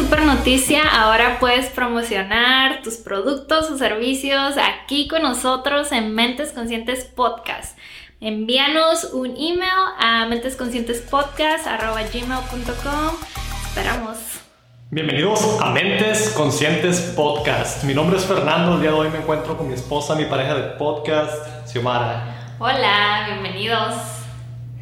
super noticia, ahora puedes promocionar tus productos o servicios aquí con nosotros en Mentes Conscientes Podcast. Envíanos un email a mentesconscientespodcast.gmail.com Esperamos. Bienvenidos a Mentes Conscientes Podcast. Mi nombre es Fernando. El día de hoy me encuentro con mi esposa, mi pareja de podcast, Xiomara. Hola, bienvenidos.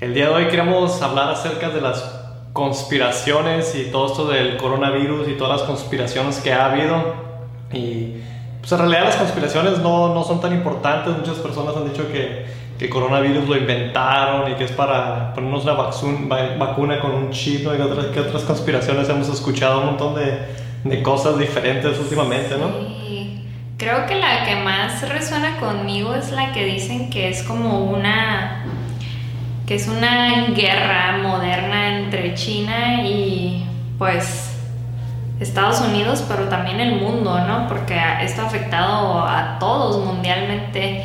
El día de hoy queremos hablar acerca de las conspiraciones y todo esto del coronavirus y todas las conspiraciones que ha habido. Y pues en realidad las conspiraciones no, no son tan importantes. Muchas personas han dicho que, que el coronavirus lo inventaron y que es para ponernos una vacuna con un chip. ¿no? Y otras, que otras conspiraciones hemos escuchado un montón de, de cosas diferentes últimamente, ¿no? Sí. Creo que la que más resuena conmigo es la que dicen que es como una que es una guerra moderna entre China y pues Estados Unidos, pero también el mundo, ¿no? Porque esto ha afectado a todos mundialmente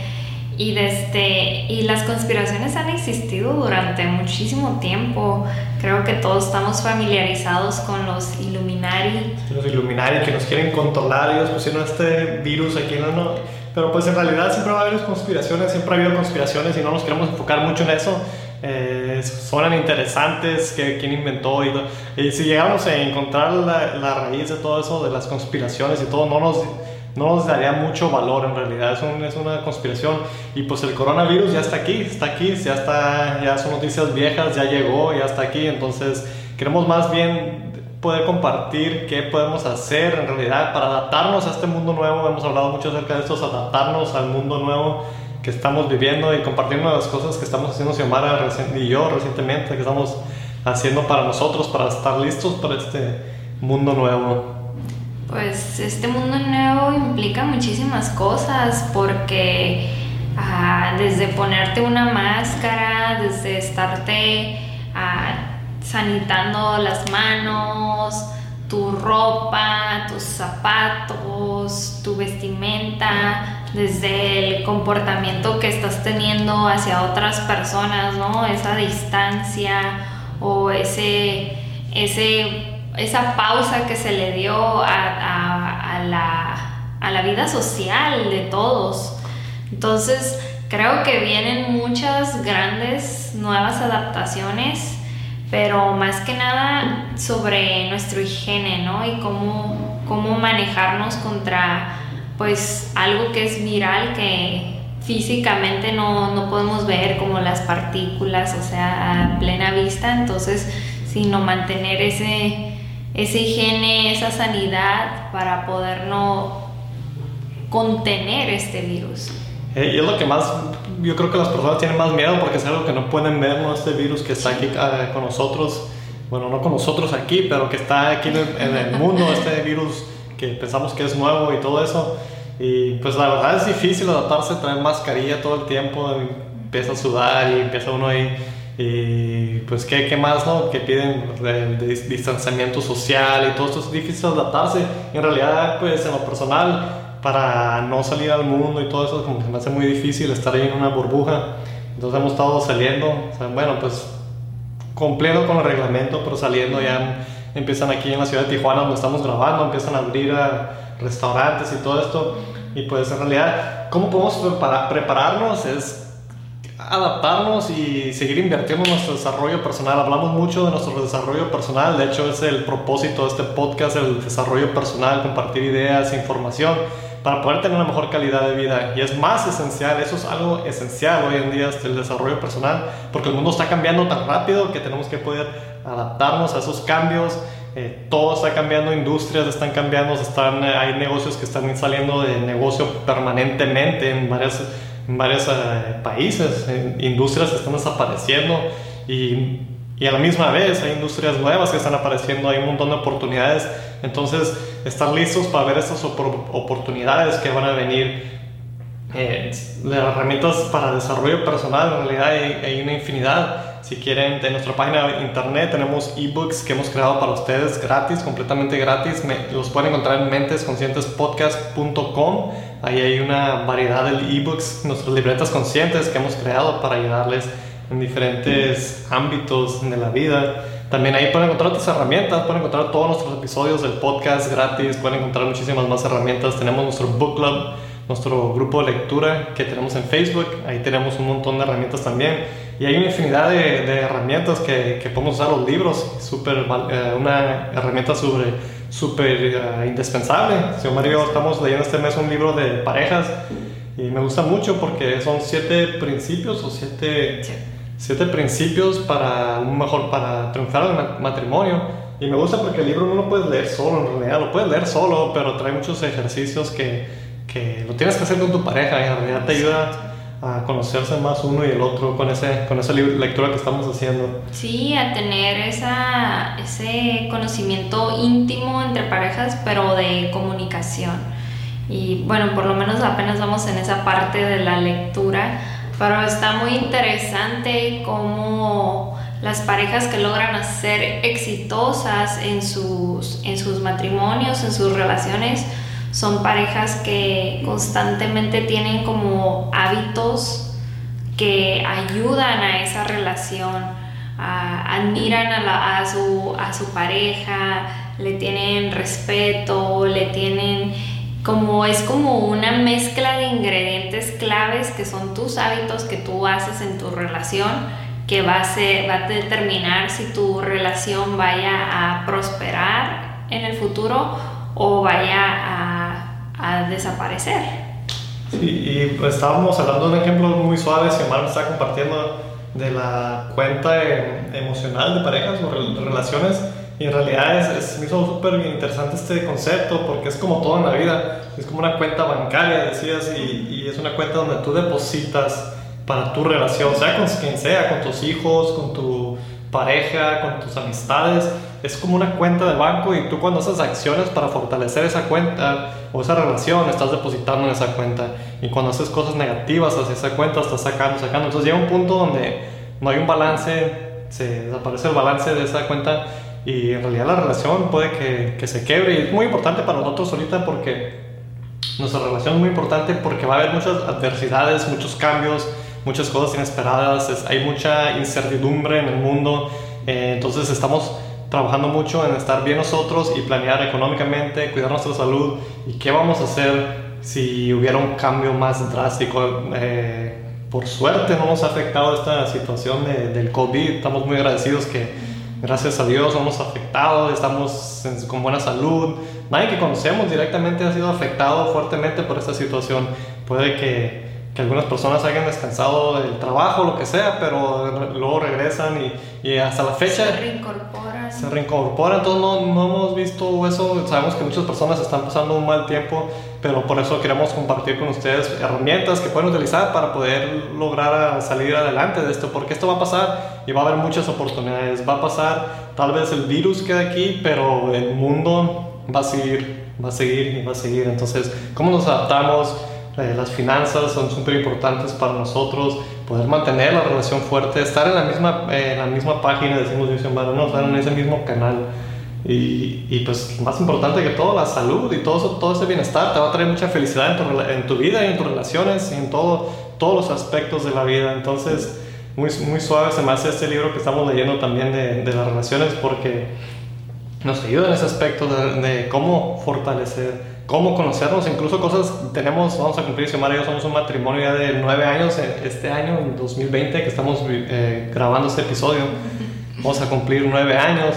y desde y las conspiraciones han existido durante muchísimo tiempo. Creo que todos estamos familiarizados con los Illuminati. Los Illuminati que nos quieren controlar, ellos pusieron este virus aquí, ¿no? no pero pues en realidad siempre va a haber conspiraciones, siempre ha habido conspiraciones y no nos queremos enfocar mucho en eso eh, suenan interesantes, que, quién inventó y, y, si llegamos a encontrar la, la, raíz de todo eso, de las conspiraciones y todo, no nos, no nos daría mucho valor en realidad, es, un, es una conspiración. Y pues el coronavirus ya está aquí, está aquí, ya, está, ya son noticias viejas, ya llegó, ya está aquí, entonces queremos más bien poder compartir qué podemos hacer en realidad para adaptarnos a este mundo nuevo, hemos hablado mucho acerca de esto, adaptarnos al mundo nuevo que estamos viviendo y compartiendo las cosas que estamos haciendo Xiomara y yo recientemente, que estamos haciendo para nosotros, para estar listos para este mundo nuevo. Pues este mundo nuevo implica muchísimas cosas porque ah, desde ponerte una máscara, desde estarte ah, sanitando las manos, tu ropa, tus zapatos, tu vestimenta, desde el comportamiento que estás teniendo hacia otras personas, ¿no? Esa distancia o ese, ese, esa pausa que se le dio a, la, a la vida social de todos. Entonces, creo que vienen muchas grandes nuevas adaptaciones, pero más que nada sobre nuestro higiene, ¿no? Y cómo, cómo manejarnos contra pues algo que es viral que físicamente no, no, podemos ver como las partículas, o sea, a plena vista, entonces, sino mantener ese, ese higiene, esa sanidad para poder no contener este virus. Eh, y es lo que más, yo creo que las personas tienen más miedo porque es algo que no pueden ver, ¿no? Este virus que está aquí ah, con nosotros, bueno, no con nosotros aquí, pero que está aquí en el, en el mundo, este virus que pensamos que es nuevo y todo eso. Y pues la verdad es difícil adaptarse, traer mascarilla todo el tiempo, empieza a sudar y empieza uno ahí. Y pues, ¿qué, qué más, no? Que piden de, distanciamiento social y todo esto es difícil adaptarse. En realidad, pues, en lo personal, para no salir al mundo y todo eso, como que me hace muy difícil estar ahí en una burbuja. Entonces hemos estado saliendo, bueno, pues, cumpliendo con el reglamento, pero saliendo ya empiezan aquí en la ciudad de Tijuana, donde estamos grabando, empiezan a abrir a restaurantes y todo esto. Y pues en realidad, ¿cómo podemos prepararnos? Es adaptarnos y seguir invirtiendo en nuestro desarrollo personal. Hablamos mucho de nuestro desarrollo personal, de hecho es el propósito de este podcast, el desarrollo personal, compartir ideas, información para poder tener una mejor calidad de vida. Y es más esencial, eso es algo esencial hoy en día, este, el desarrollo personal, porque el mundo está cambiando tan rápido que tenemos que poder adaptarnos a esos cambios. Eh, todo está cambiando, industrias están cambiando, están, eh, hay negocios que están saliendo de negocio permanentemente en varios, en varios eh, países, industrias están desapareciendo y, y, a la misma vez hay industrias nuevas que están apareciendo, hay un montón de oportunidades. Entonces, estar listos para ver estas oportunidades que van a venir. Eh, herramientas para desarrollo personal, en realidad hay, hay una infinidad si quieren, en nuestra página de internet tenemos ebooks que hemos creado para ustedes gratis, completamente gratis. los pueden encontrar en mentesconscientespodcast.com. Ahí hay una variedad de ebooks, nuestras libretas conscientes que hemos creado para ayudarles en diferentes ámbitos de la vida. También ahí pueden encontrar otras herramientas, pueden encontrar todos nuestros episodios del podcast gratis, pueden encontrar muchísimas más herramientas. Tenemos nuestro book club, nuestro grupo de lectura que tenemos en Facebook, ahí tenemos un montón de herramientas también. Y hay una infinidad de, de herramientas que, que, podemos usar los libros, super, eh, una herramienta súper super, uh, indispensable. Si Mario, estamos leyendo este mes un libro de parejas y me gusta mucho porque son siete principios o siete, siete principios para mejor, para triunfar en el matrimonio. Y me gusta porque el libro no lo puedes leer solo, en realidad lo puedes leer solo, pero trae muchos ejercicios que, que lo tienes que hacer con tu pareja y en realidad te ayuda a conocerse más uno y el otro con, ese, con esa lectura que estamos haciendo. Sí, a tener esa, ese conocimiento íntimo entre parejas, pero de comunicación. Y bueno, por lo menos apenas vamos en esa parte de la lectura, pero está muy interesante cómo las parejas que logran ser exitosas en sus, en sus matrimonios, en sus relaciones, son parejas que constantemente tienen como hábitos que ayudan a esa relación, admiran a, su, a su pareja, le tienen respeto, le tienen como es como una mezcla de ingredientes claves que son tus hábitos que tú haces en tu relación que va a, ser, va a determinar si tu relación vaya a prosperar en el futuro o vaya a, a desaparecer. Sí, y pues estábamos hablando de un ejemplo muy suave, si Omar me está compartiendo de la cuenta emocional de parejas o relaciones y en realidad es, me hizo súper interesante este concepto porque es como todo en la vida. Es como una cuenta bancaria, decías, y, y, es una cuenta donde tú depositas para tu relación, sea con quien sea, con tus hijos, con tu pareja, con tus amistades. Es como una cuenta de banco y tú cuando haces acciones para fortalecer esa cuenta o esa relación, estás depositando en esa cuenta. Y cuando haces cosas negativas hacia esa cuenta, estás sacando, sacando. Entonces llega un punto donde no hay un balance, se desaparece el balance de esa cuenta y en realidad la relación puede que, que, se quebre y es muy importante para nosotros ahorita porque nuestra relación es muy importante porque va a haber muchas adversidades, muchos cambios, muchas cosas inesperadas, hay mucha incertidumbre en el mundo, eh, entonces estamos trabajando mucho en estar bien nosotros y planear económicamente, cuidar nuestra salud. Y qué vamos a hacer si hubiera un cambio más drástico. Eh, por suerte no nos ha afectado esta situación de, del COVID, estamos muy agradecidos que gracias a Dios no hemos afectado, estamos con buena salud. Nadie que conocemos directamente ha sido afectado fuertemente por esta situación. Puede que, que algunas personas hayan descansado del trabajo, lo que sea, pero luego regresan y, y hasta la fecha... Se reincorporan. Se reincorporan, entonces no, no hemos visto eso. Sabemos que muchas personas están pasando un mal tiempo pero por eso queremos compartir con ustedes herramientas que pueden utilizar para poder lograr salir adelante de esto, porque esto va a pasar y va a haber muchas oportunidades. Va a pasar, tal vez el virus quede aquí, pero el mundo va a seguir, va a seguir y va a seguir. Entonces, ¿cómo nos adaptamos? Eh, las finanzas son súper importantes para nosotros, poder mantener la relación fuerte, estar en la misma, eh, en la misma página, decimos, estar en ese mismo canal. Y, pues más importante que todo, la salud y todo, todo ese bienestar te va a traer mucha felicidad en tu, vida y en tus relaciones y en todo, todos los aspectos de la vida. Entonces, muy, muy suave se este libro que estamos leyendo también de, las relaciones porque nos ayuda en ese aspecto de, cómo fortalecer, cómo conocernos, incluso cosas, tenemos, vamos a cumplir, si Omar y yo somos un matrimonio ya de nueve años este año, en 2020, que estamos eh, grabando este episodio, vamos a cumplir nueve años.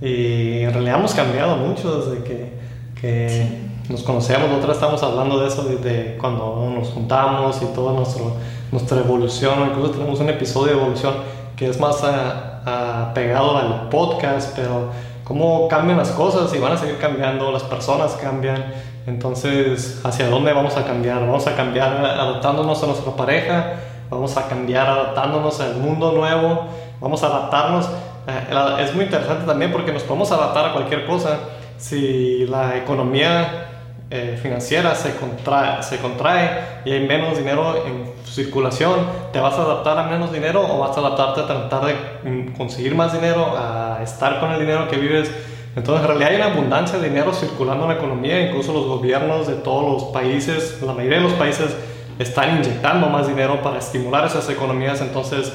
Y en realidad hemos cambiado mucho desde que, que nos conocemos. Nosotros estamos hablando de eso desde cuando nos juntamos y toda nuestro, nuestra evolución. Incluso tenemos un episodio de evolución que es más apegado al podcast, pero cómo cambian las cosas y van a seguir cambiando, las personas cambian. Entonces, ¿hacia dónde vamos a cambiar? Vamos a cambiar adaptándonos a nuestra pareja, vamos a cambiar adaptándonos al mundo nuevo, vamos a adaptarnos eh, es muy interesante también porque nos podemos adaptar a cualquier cosa. Si la economía eh, financiera se contrae, se contrae y hay menos dinero en circulación, ¿te vas a adaptar a menos dinero o vas a adaptarte a tratar de mm, conseguir más dinero, a estar con el dinero que vives? Entonces, en realidad hay una abundancia de dinero circulando en la economía, incluso los gobiernos de todos los países, la mayoría de los países están inyectando más dinero para estimular esas economías. Entonces,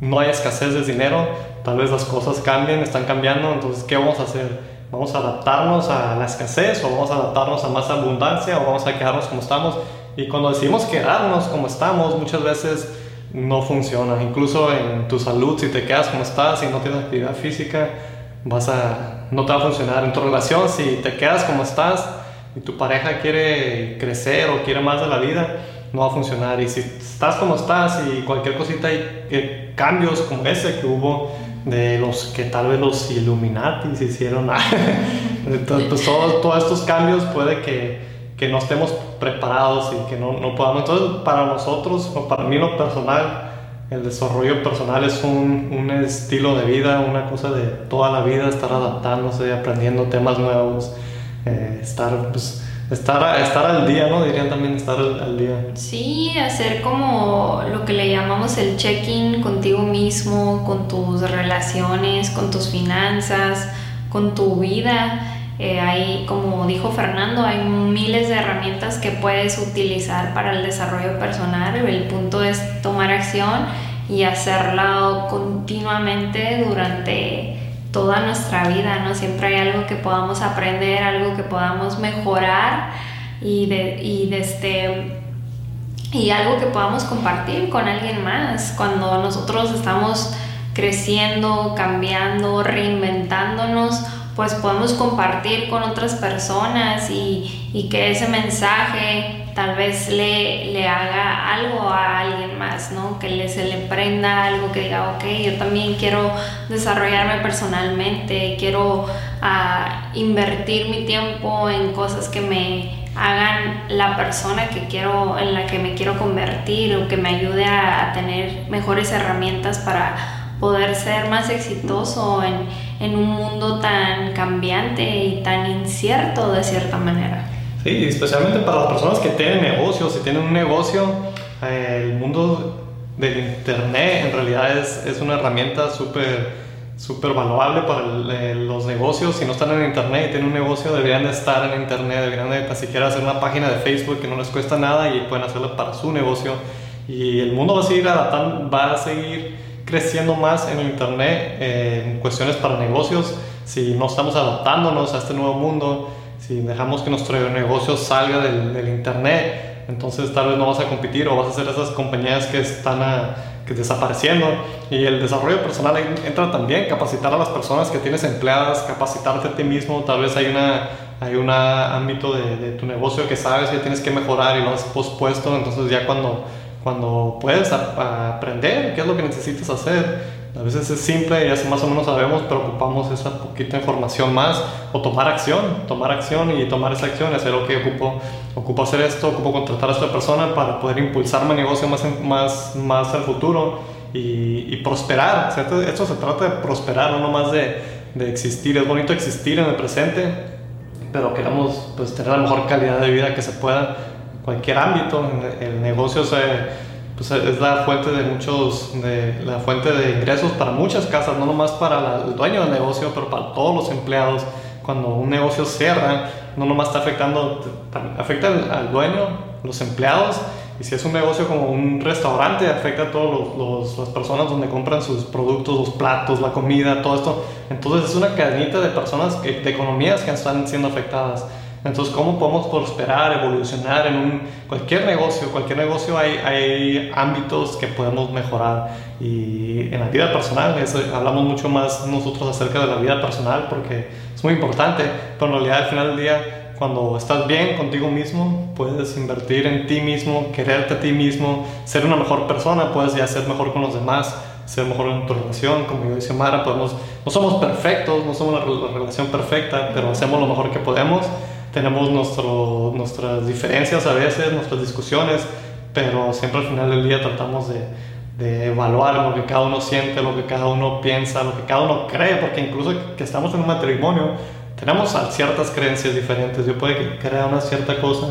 no hay escasez de dinero, tal vez las cosas cambien, están cambiando, entonces ¿qué vamos a hacer? ¿Vamos a adaptarnos a la escasez o vamos a adaptarnos a más abundancia o vamos a quedarnos como estamos? Y cuando decidimos quedarnos como estamos, muchas veces no funciona. Incluso en tu salud, si te quedas como estás y no tienes actividad física, vas a, no te va a funcionar. En tu relación, si te quedas como estás y tu pareja quiere crecer o quiere más de la vida, no va a funcionar. Y si estás como estás y cualquier cosita hay eh, cambios como ese que hubo de los que tal vez los Illuminati hicieron, pues todos, todos estos cambios puede que, que, no estemos preparados y que no, no podamos. Entonces, para nosotros, o para mí lo personal, el desarrollo personal es un, un, estilo de vida, una cosa de toda la vida, estar adaptándose, aprendiendo temas nuevos, eh, estar, pues, estar, estar al día, ¿no? Dirían también estar al, día. Sí, hacer como lo que le llamamos el check-in contigo mismo, con tus relaciones, con tus finanzas, con tu vida. Eh, hay, como dijo Fernando, hay miles de herramientas que puedes utilizar para el desarrollo personal. El punto es tomar acción y hacerlo continuamente durante toda nuestra vida, ¿no? Siempre hay algo que podamos aprender, algo que podamos mejorar y, de, y este y algo que podamos compartir con alguien más cuando nosotros estamos creciendo, cambiando, reinventándonos pues podemos compartir con otras personas y, y que ese mensaje tal vez le, le, haga algo a alguien más, ¿no? Que se le prenda algo que diga, ok, yo también quiero desarrollarme personalmente, quiero uh, invertir mi tiempo en cosas que me hagan la persona que quiero, en la que me quiero convertir o que me ayude a, a tener mejores herramientas para poder ser más exitoso en, en, un mundo tan cambiante y tan incierto de cierta manera. Sí, especialmente para las personas que tienen negocios, si tienen un negocio, eh, el mundo del Internet en realidad es, es una herramienta súper súper valuable para eh, los negocios. Si no están en Internet y tienen un negocio, deberían de estar en Internet, deberían de siquiera hacer una página de Facebook que no les cuesta nada y pueden hacerlo para su negocio. Y el mundo va a seguir adaptando, va a seguir creciendo más en el Internet eh, en cuestiones para negocios, si no estamos adaptándonos a este nuevo mundo, si dejamos que nuestro negocio salga del, del Internet, entonces tal vez no vas a competir o vas a ser esas compañías que están a, que desapareciendo. Y el desarrollo personal entra también, capacitar a las personas que tienes empleadas, capacitarte a ti mismo, tal vez hay una hay un ámbito de, de tu negocio que sabes que tienes que mejorar y lo has pospuesto, entonces ya cuando cuando puedes aprender qué es lo que necesitas hacer. A veces es simple, ya más o menos sabemos, pero ocupamos esa poquita información más o tomar acción, tomar acción y tomar esa acción, hacer lo que ocupo, ocupo hacer esto, ocupo contratar a esta persona para poder impulsar mi negocio más, más, más al futuro y, prosperar. Esto se trata de prosperar, no nomás de, de existir. Es bonito existir en el presente, pero queremos pues, tener la mejor calidad de vida que se pueda cualquier ámbito. El negocio pues es la fuente de muchos, de, la fuente de ingresos para muchas casas, no nomás para el dueño del negocio, pero para todos los empleados. Cuando un negocio cierra, no nomás está afectando, afecta al, dueño, los empleados, y si es un negocio como un restaurante, afecta a todas las personas donde compran sus productos, los platos, la comida, todo esto. Entonces es una cadenita de personas, de economías que están siendo afectadas. Entonces, ¿cómo podemos prosperar, evolucionar en un, cualquier negocio? Cualquier negocio hay, hay ámbitos que podemos mejorar. Y en la vida personal, hablamos mucho más nosotros acerca de la vida personal porque es muy importante, pero en realidad al final del día, cuando estás bien contigo mismo, puedes invertir en ti mismo, quererte a ti mismo, ser una mejor persona, puedes ya ser mejor con los demás, ser mejor en tu relación, como yo dice Mara, podemos, no somos perfectos, no somos una relación perfecta, pero hacemos lo mejor que podemos tenemos nuestro, nuestras diferencias a veces, nuestras discusiones, pero siempre al final del día tratamos de, evaluar lo que cada uno siente, lo que cada uno piensa, lo que cada uno cree, porque incluso que estamos en un matrimonio, tenemos ciertas creencias diferentes. Yo puede que crea una cierta cosa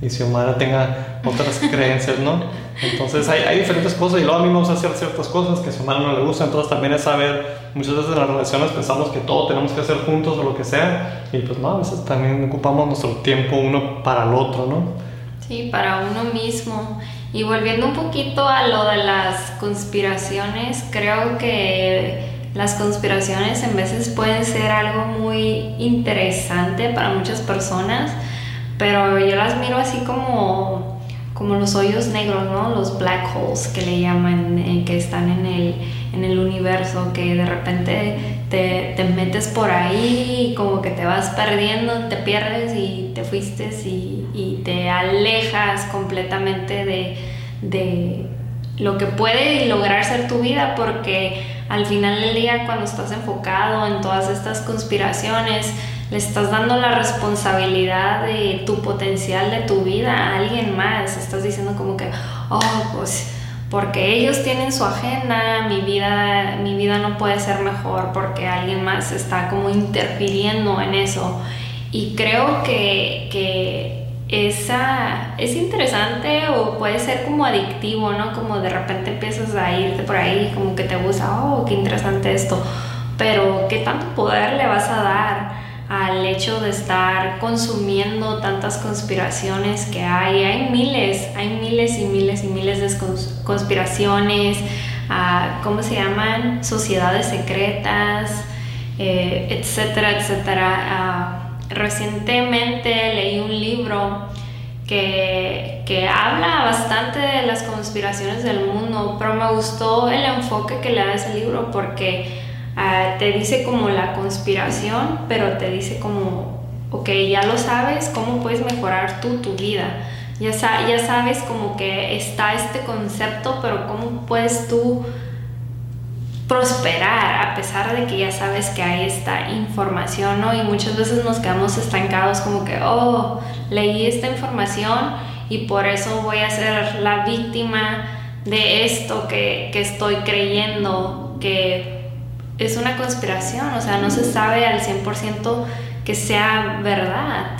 y si Omar tenga otras creencias, ¿no? Entonces hay, diferentes cosas y luego a mí me gusta hacer ciertas cosas que a su Omar no le gusta, entonces también es saber, muchas veces en las relaciones pensamos que todo tenemos que hacer juntos o lo que sea y pues no, a veces también ocupamos nuestro tiempo uno para el otro, ¿no? Sí, para uno mismo. Y volviendo un poquito a lo de las conspiraciones, creo que las conspiraciones en veces pueden ser algo muy interesante para muchas personas, pero yo las miro así como, como los hoyos negros, ¿no? Los black holes que le llaman, eh, que están en el, en el universo, que de repente te, te, metes por ahí y como que te vas perdiendo, te pierdes y te fuiste y, y te alejas completamente de, de lo que puede lograr ser tu vida porque al final del día cuando estás enfocado en todas estas conspiraciones, le estás dando la responsabilidad de tu potencial de tu vida a alguien más. Estás diciendo como que, oh, pues porque ellos tienen su agenda, mi vida, mi vida no puede ser mejor porque alguien más está como interfiriendo en eso. Y creo que, que esa, es interesante o puede ser como adictivo, ¿no? Como de repente empiezas a irte por ahí, como que te gusta, oh, qué interesante esto. Pero ¿qué tanto poder le vas a dar? Al hecho de estar consumiendo tantas conspiraciones que hay. Hay miles, hay miles y miles y miles de conspiraciones, uh, ¿cómo se llaman? Sociedades secretas, eh, etcétera, etcétera. Uh, recientemente leí un libro que, que, habla bastante de las conspiraciones del mundo, pero me gustó el enfoque que le da ese libro porque Ah, te dice como la conspiración, pero te dice como, ok, ya lo sabes, ¿cómo puedes mejorar tú tu vida? Ya, ya sabes como que está este concepto, pero ¿cómo puedes tú prosperar a pesar de que ya sabes que hay esta información, ¿no? Y muchas veces nos quedamos estancados como que, oh, leí esta información y por eso voy a ser la víctima de esto que, que estoy creyendo que es una conspiración, o sea, no se sabe al 100% que sea verdad.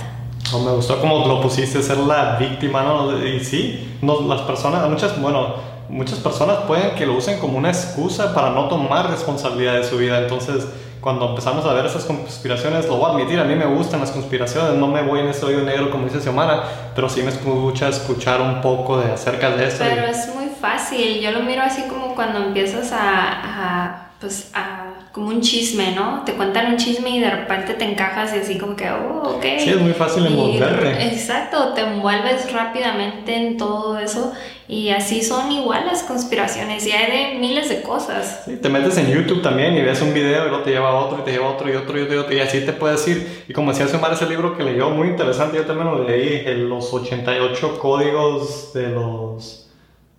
Oh, me gustó como lo pusiste, ser la víctima, ¿no? Y sí, no, las personas, muchas, bueno, muchas personas pueden que lo usen como una excusa para no tomar responsabilidad de su vida. Entonces, cuando empezamos a ver esas conspiraciones, lo voy a admitir, a mí me gustan las conspiraciones, no me voy en ese hoyo negro como dice Xiomara, pero sí me escucha escuchar un poco de acerca de eso. Pero es muy fácil, yo lo miro así como cuando empiezas a, a pues a como un chisme, ¿no? Te cuentan un chisme y de repente te encajas y así como que, oh, ok. Sí, es muy fácil envolverte. Exacto, te envuelves rápidamente en todo eso y así son igual las conspiraciones y hay de miles de cosas. Sí, te metes en YouTube también y ves un video y luego te lleva a otro y te lleva a otro y otro y otro y así te puedes ir. Y como decía Xiomara, ese libro que leyó muy interesante, yo también lo leí, los 88 códigos de los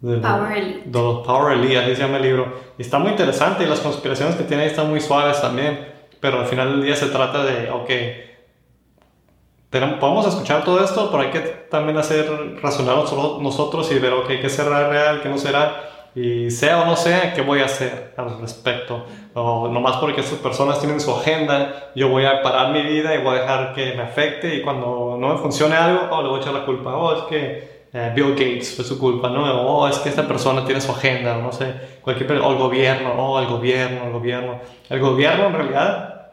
de, Power Elite. De los Power Elite, así se llama el libro. Y está muy interesante y las conspiraciones que tiene ahí están muy suaves también. Pero al final del día se trata de, ok, tenemos, podemos escuchar todo esto, pero hay que también hacer razonar nosotros y ver, ok, qué será real, qué no será. Y sea o no sea, ¿qué voy a hacer al respecto? O nomás porque estas personas tienen su agenda, yo voy a parar mi vida y voy a dejar que me afecte y cuando no me funcione algo, oh, le voy a echar la culpa. Oh, es que eh, Bill Gates fue su culpa, ¿no? O oh, es que esta persona tiene su agenda, no sé, cualquier o el gobierno, o oh, el gobierno, el gobierno. El gobierno en realidad,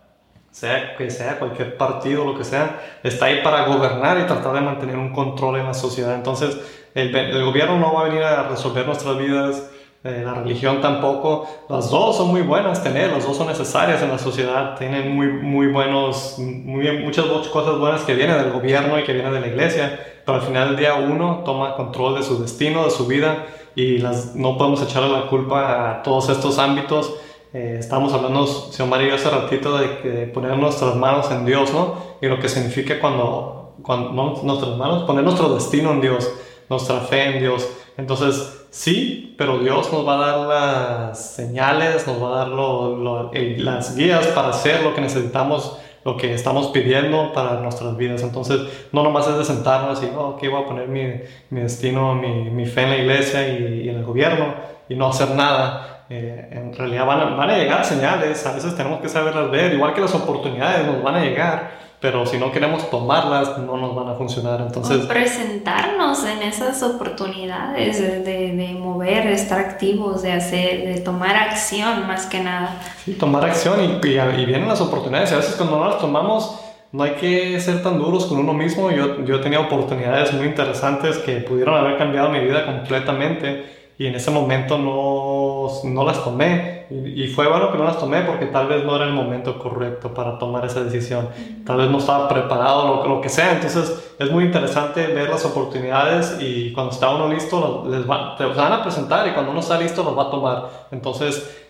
sea que sea cualquier partido, lo que sea, está ahí para gobernar y tratar de mantener un control en la sociedad. Entonces, el, el gobierno no va a venir a resolver nuestras vidas, eh, la religión tampoco. Las dos son muy buenas tener, las dos son necesarias en la sociedad. Tienen muy, muy buenos, muchas cosas buenas que vienen del gobierno y que vienen de la iglesia pero al final del día uno toma control de su destino, de su vida y no podemos echarle la culpa a todos estos ámbitos. Eh, estamos hablando, señor Mario, hace ratito de, poner nuestras manos en Dios, ¿no? Y lo que significa cuando, cuando nuestras manos, poner nuestro destino en Dios, nuestra fe en Dios. Entonces, sí, pero Dios nos va a dar las señales, nos va a dar lo, las guías para hacer lo que necesitamos lo que estamos pidiendo para nuestras vidas. Entonces, no nomás es de sentarnos y, oh, ok, voy a poner mi, mi destino, mi, mi, fe en la iglesia y, en el gobierno y no hacer nada. Eh, en realidad van a, van a llegar señales, a veces tenemos que saberlas ver, igual que las oportunidades nos van a llegar pero si no queremos tomarlas no nos van a funcionar. Entonces, presentarnos en esas oportunidades de, de, mover, de estar activos, de hacer, de tomar acción más que nada. Sí, tomar acción y, y, vienen las oportunidades y a veces cuando no las tomamos no hay que ser tan duros con uno mismo. Yo, yo tenía oportunidades muy interesantes que pudieron haber cambiado mi vida completamente y en ese momento no, no las tomé. Y, y, fue bueno que no las tomé porque tal vez no era el momento correcto para tomar esa decisión. Tal vez no estaba preparado, lo, lo que sea. Entonces es muy interesante ver las oportunidades y cuando está uno listo, les va, te van a presentar y cuando uno está listo, los va a tomar. Entonces,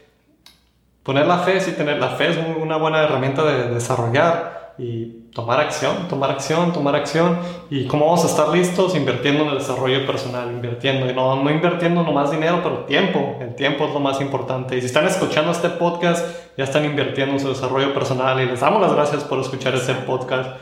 poner la fe, sí, tener la fe es una buena herramienta de desarrollar y tomar acción, tomar acción, tomar acción. ¿Y cómo vamos a estar listos? Invirtiendo en el desarrollo personal, invirtiendo. Y no, no invirtiendo nomás dinero, pero tiempo. El tiempo es lo más importante. Y si están escuchando este podcast, ya están invirtiendo en su desarrollo personal. Y les damos las gracias por escuchar este podcast.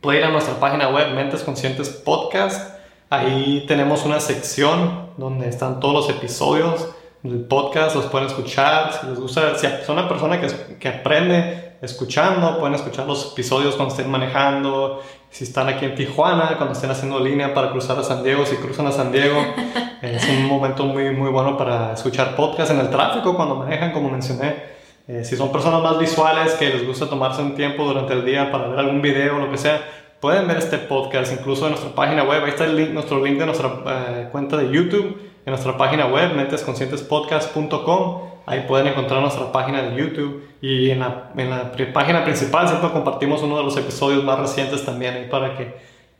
Pueden ir a nuestra página web, Mentes Conscientes Podcast. Ahí tenemos una sección donde están todos los episodios del podcast, los pueden escuchar. Si les gusta, si son una persona que, que aprende escuchando, pueden escuchar los episodios cuando estén manejando, si están aquí en Tijuana, cuando estén haciendo línea para cruzar a San Diego, si cruzan a San Diego, es un momento muy, muy bueno para escuchar podcast en el tráfico, cuando manejan, como mencioné. Eh, si son personas más visuales que les gusta tomarse un tiempo durante el día para ver algún video o lo que sea, pueden ver este podcast incluso en nuestra página web. Ahí está el link, nuestro link de nuestra eh, cuenta de YouTube, en nuestra página web, mentesconscientespodcast.com. Ahí pueden encontrar nuestra página de YouTube y en la, en la página principal siempre compartimos uno de los episodios más recientes también ahí para que,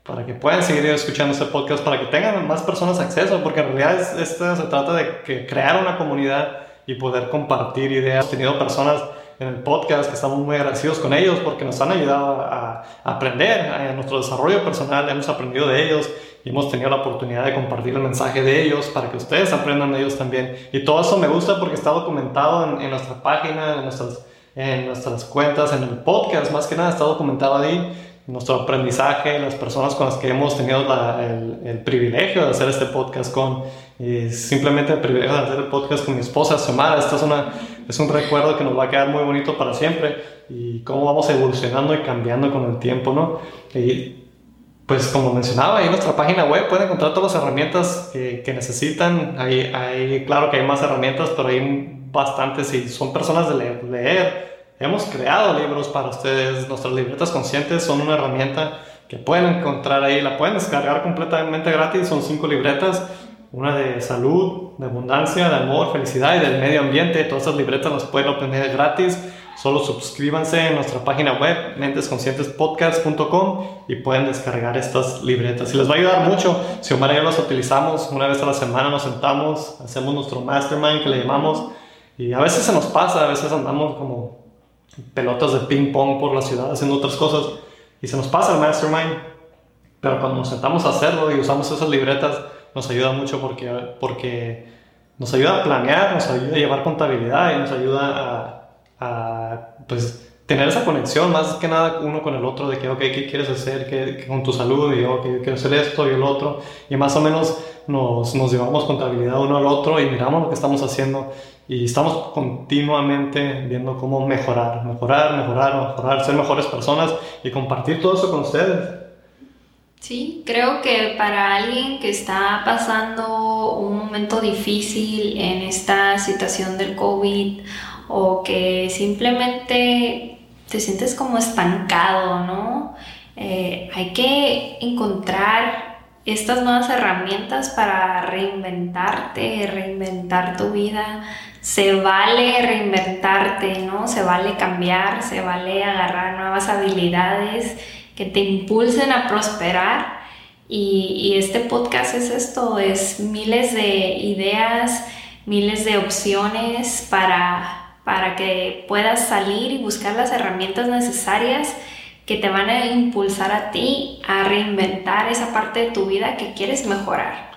para que puedan seguir escuchando este podcast, para que tengan más personas acceso, porque en realidad esto se trata de crear una comunidad y poder compartir ideas. Hemos tenido personas en el podcast que estamos muy agradecidos con ellos porque nos han ayudado a, a aprender a nuestro desarrollo personal, hemos aprendido de ellos y hemos tenido la oportunidad de compartir el mensaje de ellos para que ustedes aprendan de ellos también. Y todo eso me gusta porque está documentado en, en nuestra página, en nuestras, en nuestras cuentas, en el podcast, más que nada está documentado ahí nuestro aprendizaje, las personas con las que hemos tenido el, el, privilegio de hacer este podcast con, y simplemente el privilegio de hacer el podcast con mi esposa Xiomara. Esto es, una, es un recuerdo que nos va a quedar muy bonito para siempre y cómo vamos evolucionando y cambiando con el tiempo, ¿no? Y pues como mencionaba, ahí en nuestra página web pueden encontrar todas las herramientas que, que necesitan. Ahí, ahí, claro que hay más herramientas, pero hay bastantes y son personas de leer, leer. Hemos creado libros para ustedes. Nuestras libretas conscientes son una herramienta que pueden encontrar ahí. La pueden descargar completamente gratis. Son cinco libretas. Una de salud, de abundancia, de amor, felicidad y del medio ambiente. Todas esas libretas las pueden obtener gratis. Solo suscríbanse en nuestra página web, mentesconscientespodcast.com y pueden descargar estas libretas. Y les va a ayudar mucho. Si Omar y yo las utilizamos una vez a la semana, nos sentamos, hacemos nuestro mastermind que le llamamos. Y a veces se nos pasa, a veces andamos como pelotas de ping pong por la ciudad haciendo otras cosas y se nos pasa el mastermind. Pero cuando nos sentamos a hacerlo y usamos esas libretas, nos ayuda mucho porque, porque nos ayuda a planear, nos ayuda a llevar contabilidad y nos ayuda a pues tener esa conexión más que nada uno con el otro de que, ok, ¿qué quieres hacer ¿Qué, con tu salud? Y, ok, quiero hacer esto y el otro. Y más o menos nos, nos llevamos contabilidad uno al otro y miramos lo que estamos haciendo y estamos continuamente viendo cómo mejorar, mejorar, mejorar, mejorar, ser mejores personas y compartir todo eso con ustedes. Sí, creo que para alguien que está pasando un momento difícil en esta situación del COVID o que simplemente te sientes como estancado, ¿no? Eh, hay que encontrar estas nuevas herramientas para reinventarte, reinventar tu vida. Se vale reinventarte, ¿no? Se vale cambiar, se vale agarrar nuevas habilidades que te impulsen a prosperar. Y, y este podcast es esto, es miles de ideas, miles de opciones para para que puedas salir y buscar las herramientas necesarias que te van a impulsar a ti a reinventar esa parte de tu vida que quieres mejorar.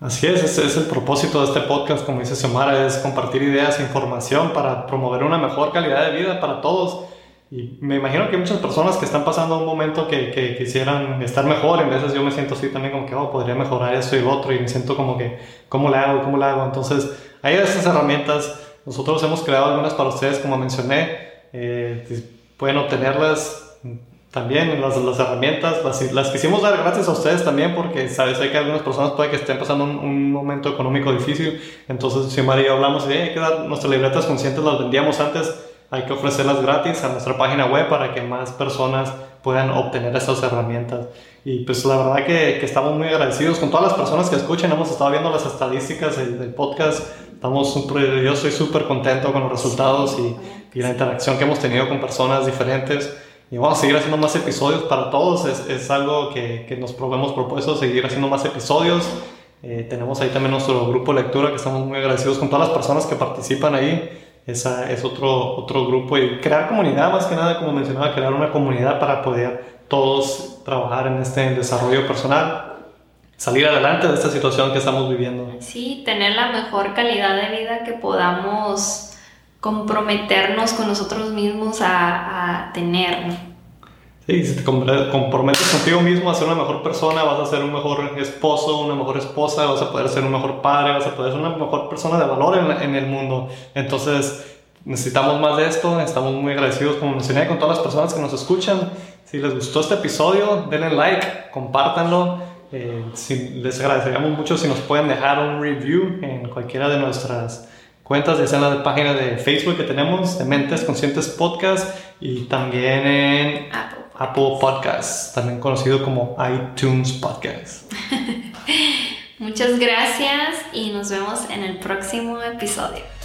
Así es, ese es el propósito de este podcast, como dice Xiomara, es compartir ideas e información para promover una mejor calidad de vida para todos. Y me imagino que hay muchas personas que están pasando un momento que, que quisieran estar mejor, en veces yo me siento así también como que, oh, podría mejorar esto y lo otro, y me siento como que, ¿cómo le hago? ¿Cómo le hago? Entonces, hay esas herramientas nosotros hemos creado algunas para ustedes, como mencioné. Eh, pueden obtenerlas también, las, las herramientas. Las, las, quisimos dar gracias a ustedes también porque sabes, hay que algunas personas puede que estén pasando un, momento económico difícil. Entonces, si María hablamos de que nuestras libretas conscientes las vendíamos antes hay que ofrecerlas gratis a nuestra página web para que más personas puedan obtener esas herramientas. Y pues la verdad que, que estamos muy agradecidos con todas las personas que escuchan. Hemos estado viendo las estadísticas del, del podcast. Estamos super, yo soy súper contento con los resultados y, y, la interacción que hemos tenido con personas diferentes. Y vamos a seguir haciendo más episodios para todos. Es, es algo que, que nos hemos propuesto, seguir haciendo más episodios. Eh, tenemos ahí también nuestro grupo de lectura que estamos muy agradecidos con todas las personas que participan ahí. Esa es otro, otro grupo y crear comunidad, más que nada, como mencionaba, crear una comunidad para poder todos trabajar en este desarrollo personal, salir adelante de esta situación que estamos viviendo. Sí, tener la mejor calidad de vida que podamos comprometernos con nosotros mismos a, a tener. Sí, si te comprometes contigo mismo a ser una mejor persona, vas a ser un mejor esposo, una mejor esposa, vas a poder ser un mejor padre, vas a poder ser una mejor persona de valor en, en el mundo. Entonces, necesitamos más de esto, estamos muy agradecidos, como mencioné, con todas las personas que nos escuchan. Si les gustó este episodio, denle like, compártanlo. Eh, les agradeceríamos mucho si nos pueden dejar un review en cualquiera de nuestras cuentas, ya sea en la página de Facebook que tenemos, de Mentes Conscientes Podcast, y también en Apple. Apple Podcasts, también conocido como iTunes Podcast. Muchas gracias y nos vemos en el próximo episodio.